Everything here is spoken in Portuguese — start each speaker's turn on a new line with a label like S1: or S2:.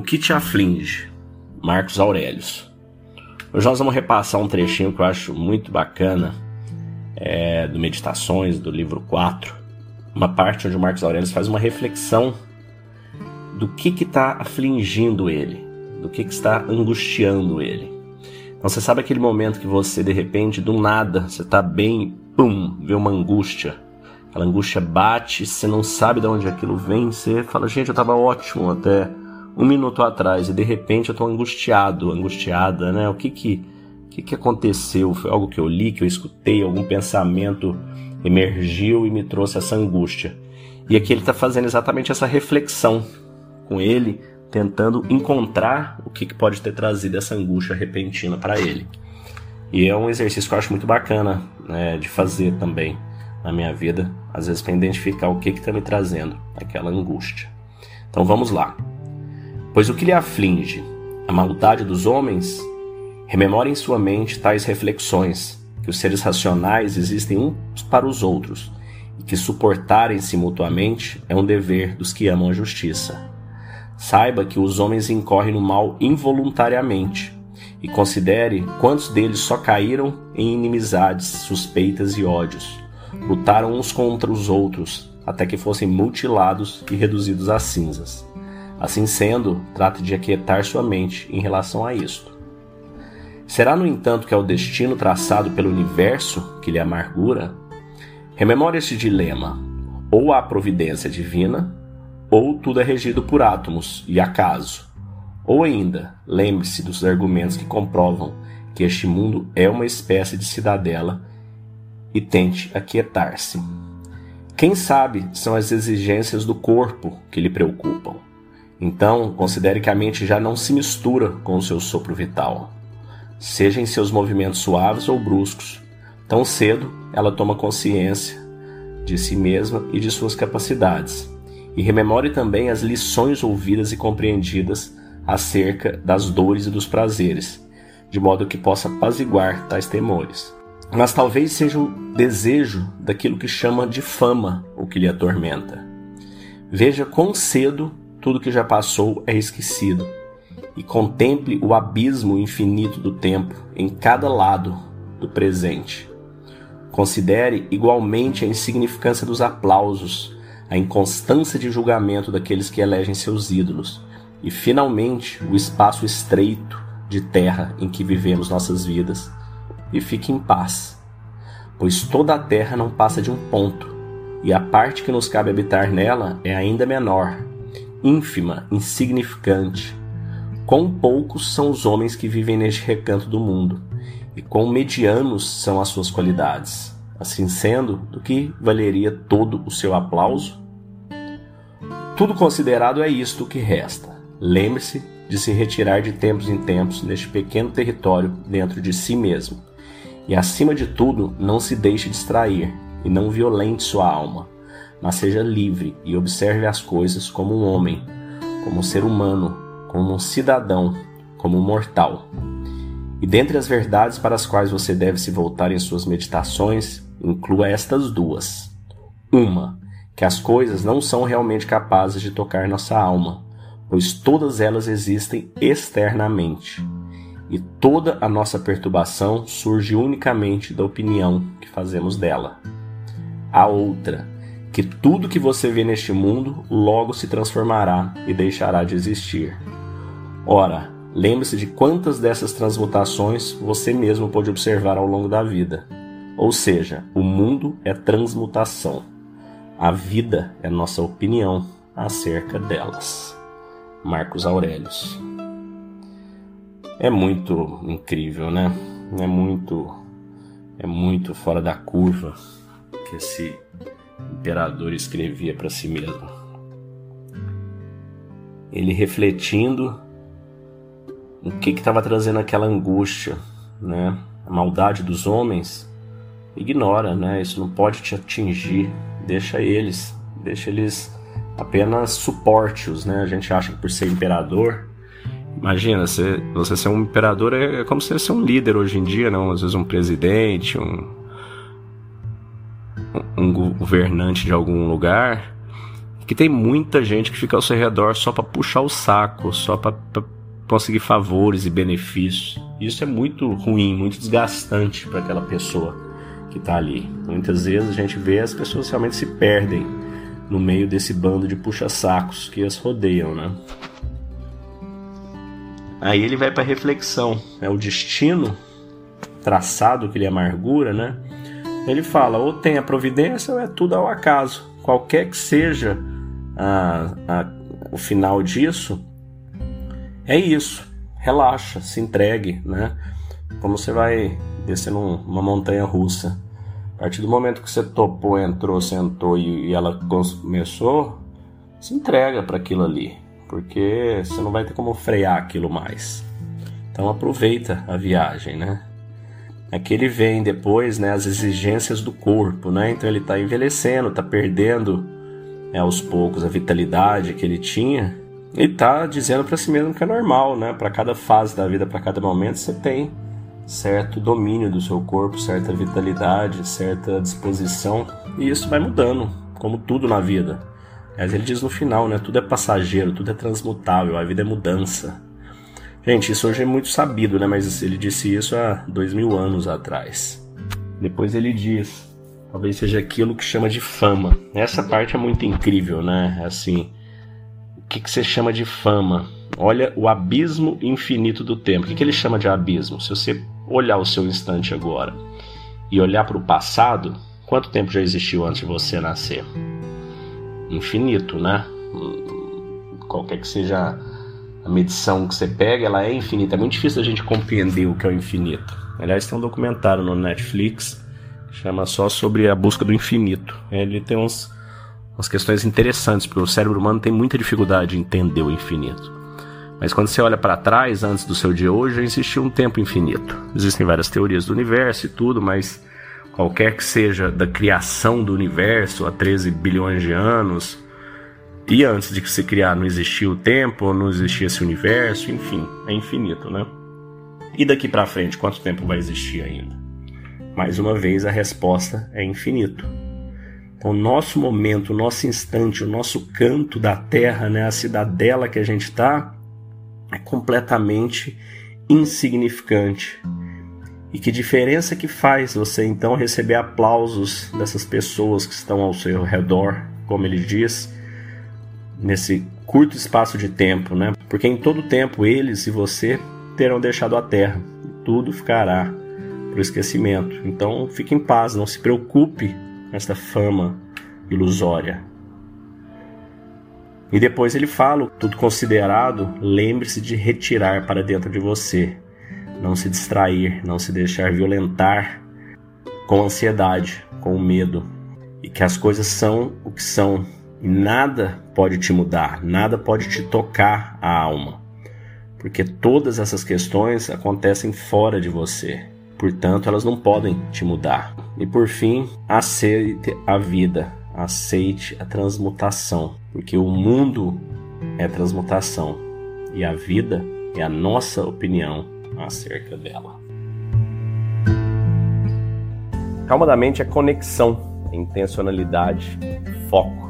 S1: O que te aflige? Marcos Aurelius. Hoje nós vamos repassar um trechinho que eu acho muito bacana é, do Meditações, do livro 4. Uma parte onde o Marcos Aurelius faz uma reflexão do que está afligindo ele, do que, que está angustiando ele. Então você sabe aquele momento que você, de repente, do nada, você está bem, pum, vê uma angústia. Aquela angústia bate, você não sabe de onde aquilo vem, você fala, gente, eu estava ótimo até um minuto atrás e de repente eu estou angustiado, angustiada, né? O que que, que que aconteceu? Foi algo que eu li, que eu escutei, algum pensamento emergiu e me trouxe essa angústia. E aqui ele está fazendo exatamente essa reflexão com ele, tentando encontrar o que, que pode ter trazido essa angústia repentina para ele. E é um exercício que eu acho muito bacana né, de fazer também na minha vida, às vezes para identificar o que está me trazendo aquela angústia. Então vamos lá. Pois o que lhe aflige? A maldade dos homens? Rememore em sua mente tais reflexões, que os seres racionais existem uns para os outros, e que suportarem-se mutuamente é um dever dos que amam a justiça. Saiba que os homens incorrem no mal involuntariamente, e considere quantos deles só caíram em inimizades, suspeitas e ódios. Lutaram uns contra os outros, até que fossem mutilados e reduzidos a cinzas. Assim sendo, trate de aquietar sua mente em relação a isto. Será, no entanto, que é o destino traçado pelo universo que lhe amargura? Rememore este dilema: ou há providência divina, ou tudo é regido por átomos e acaso. Ou ainda, lembre-se dos argumentos que comprovam que este mundo é uma espécie de cidadela e tente aquietar-se. Quem sabe são as exigências do corpo que lhe preocupam. Então, considere que a mente já não se mistura com o seu sopro vital, seja em seus movimentos suaves ou bruscos. Tão cedo, ela toma consciência de si mesma e de suas capacidades. E rememore também as lições ouvidas e compreendidas acerca das dores e dos prazeres, de modo que possa apaziguar tais temores. Mas talvez seja o desejo daquilo que chama de fama o que lhe atormenta. Veja quão cedo tudo que já passou é esquecido, e contemple o abismo infinito do tempo em cada lado do presente. Considere igualmente a insignificância dos aplausos, a inconstância de julgamento daqueles que elegem seus ídolos, e finalmente o espaço estreito de terra em que vivemos nossas vidas, e fique em paz, pois toda a terra não passa de um ponto, e a parte que nos cabe habitar nela é ainda menor ínfima, insignificante. Quão poucos são os homens que vivem neste recanto do mundo, e quão medianos são as suas qualidades. Assim sendo, do que valeria todo o seu aplauso? Tudo considerado é isto que resta. Lembre-se de se retirar de tempos em tempos neste pequeno território dentro de si mesmo. E acima de tudo, não se deixe distrair e não violente sua alma mas seja livre e observe as coisas como um homem, como um ser humano, como um cidadão, como um mortal. E dentre as verdades para as quais você deve se voltar em suas meditações, inclua estas duas. Uma, que as coisas não são realmente capazes de tocar nossa alma, pois todas elas existem externamente. E toda a nossa perturbação surge unicamente da opinião que fazemos dela. A outra, que tudo que você vê neste mundo logo se transformará e deixará de existir. Ora, lembre-se de quantas dessas transmutações você mesmo pode observar ao longo da vida. Ou seja, o mundo é transmutação. A vida é nossa opinião acerca delas. Marcos Aurelius. É muito incrível, né? É muito é muito fora da curva que esse imperador escrevia para si mesmo. Ele refletindo o que estava trazendo aquela angústia, né? A maldade dos homens. Ignora, né? Isso não pode te atingir. Deixa eles, deixa eles apenas suporte-os, né? A gente acha que por ser imperador, imagina, você, você ser um imperador é, como você ser um líder hoje em dia, não? Às vezes um presidente, um um governante de algum lugar que tem muita gente que fica ao seu redor só para puxar o saco, só para conseguir favores e benefícios. Isso é muito ruim, muito desgastante para aquela pessoa que está ali. Muitas vezes a gente vê as pessoas realmente se perdem no meio desse bando de puxa-sacos que as rodeiam, né? Aí ele vai para reflexão, é o destino traçado que lhe amargura, né? Ele fala: ou tem a providência ou é tudo ao acaso. Qualquer que seja a, a, o final disso, é isso. Relaxa, se entregue, né? Como você vai descer numa montanha russa. A partir do momento que você topou, entrou, sentou e, e ela começou, se entrega para aquilo ali, porque você não vai ter como frear aquilo mais. Então aproveita a viagem, né? Aqui ele vem depois, né, as exigências do corpo, né? Então ele está envelhecendo, está perdendo é, aos poucos a vitalidade que ele tinha e está dizendo para si mesmo que é normal, né? Para cada fase da vida, para cada momento, você tem certo domínio do seu corpo, certa vitalidade, certa disposição e isso vai mudando, como tudo na vida. Mas ele diz no final, né? Tudo é passageiro, tudo é transmutável, a vida é mudança. Gente, isso hoje é muito sabido, né? Mas ele disse isso há dois mil anos atrás. Depois ele diz, talvez seja aquilo que chama de fama. Essa parte é muito incrível, né? Assim, o que, que você chama de fama? Olha o abismo infinito do tempo. O que, que ele chama de abismo? Se você olhar o seu instante agora e olhar para o passado, quanto tempo já existiu antes de você nascer? Infinito, né? Qualquer que seja a medição que você pega, ela é infinita. É muito difícil a gente compreender o que é o infinito. Aliás, tem um documentário no Netflix que chama só sobre a busca do infinito. Ele tem uns, umas questões interessantes, porque o cérebro humano tem muita dificuldade em entender o infinito. Mas quando você olha para trás, antes do seu dia hoje, já existiu um tempo infinito. Existem várias teorias do universo e tudo, mas qualquer que seja da criação do universo há 13 bilhões de anos, e antes de se criar não existia o tempo, não existia esse universo, enfim, é infinito, né? E daqui para frente, quanto tempo vai existir ainda? Mais uma vez, a resposta é infinito. Então, nosso momento, o nosso instante, o nosso canto da terra, né, a cidadela que a gente está, é completamente insignificante. E que diferença que faz você então receber aplausos dessas pessoas que estão ao seu redor, como ele diz, nesse curto espaço de tempo, né? Porque em todo tempo eles e você terão deixado a terra, tudo ficará para o esquecimento. Então fique em paz, não se preocupe com essa fama ilusória. E depois ele fala: tudo considerado, lembre-se de retirar para dentro de você, não se distrair, não se deixar violentar com ansiedade, com medo, e que as coisas são o que são e nada pode te mudar, nada pode te tocar a alma, porque todas essas questões acontecem fora de você. Portanto, elas não podem te mudar. E por fim, aceite a vida, aceite a transmutação, porque o mundo é transmutação e a vida é a nossa opinião acerca dela. Calma da mente é conexão, intencionalidade, foco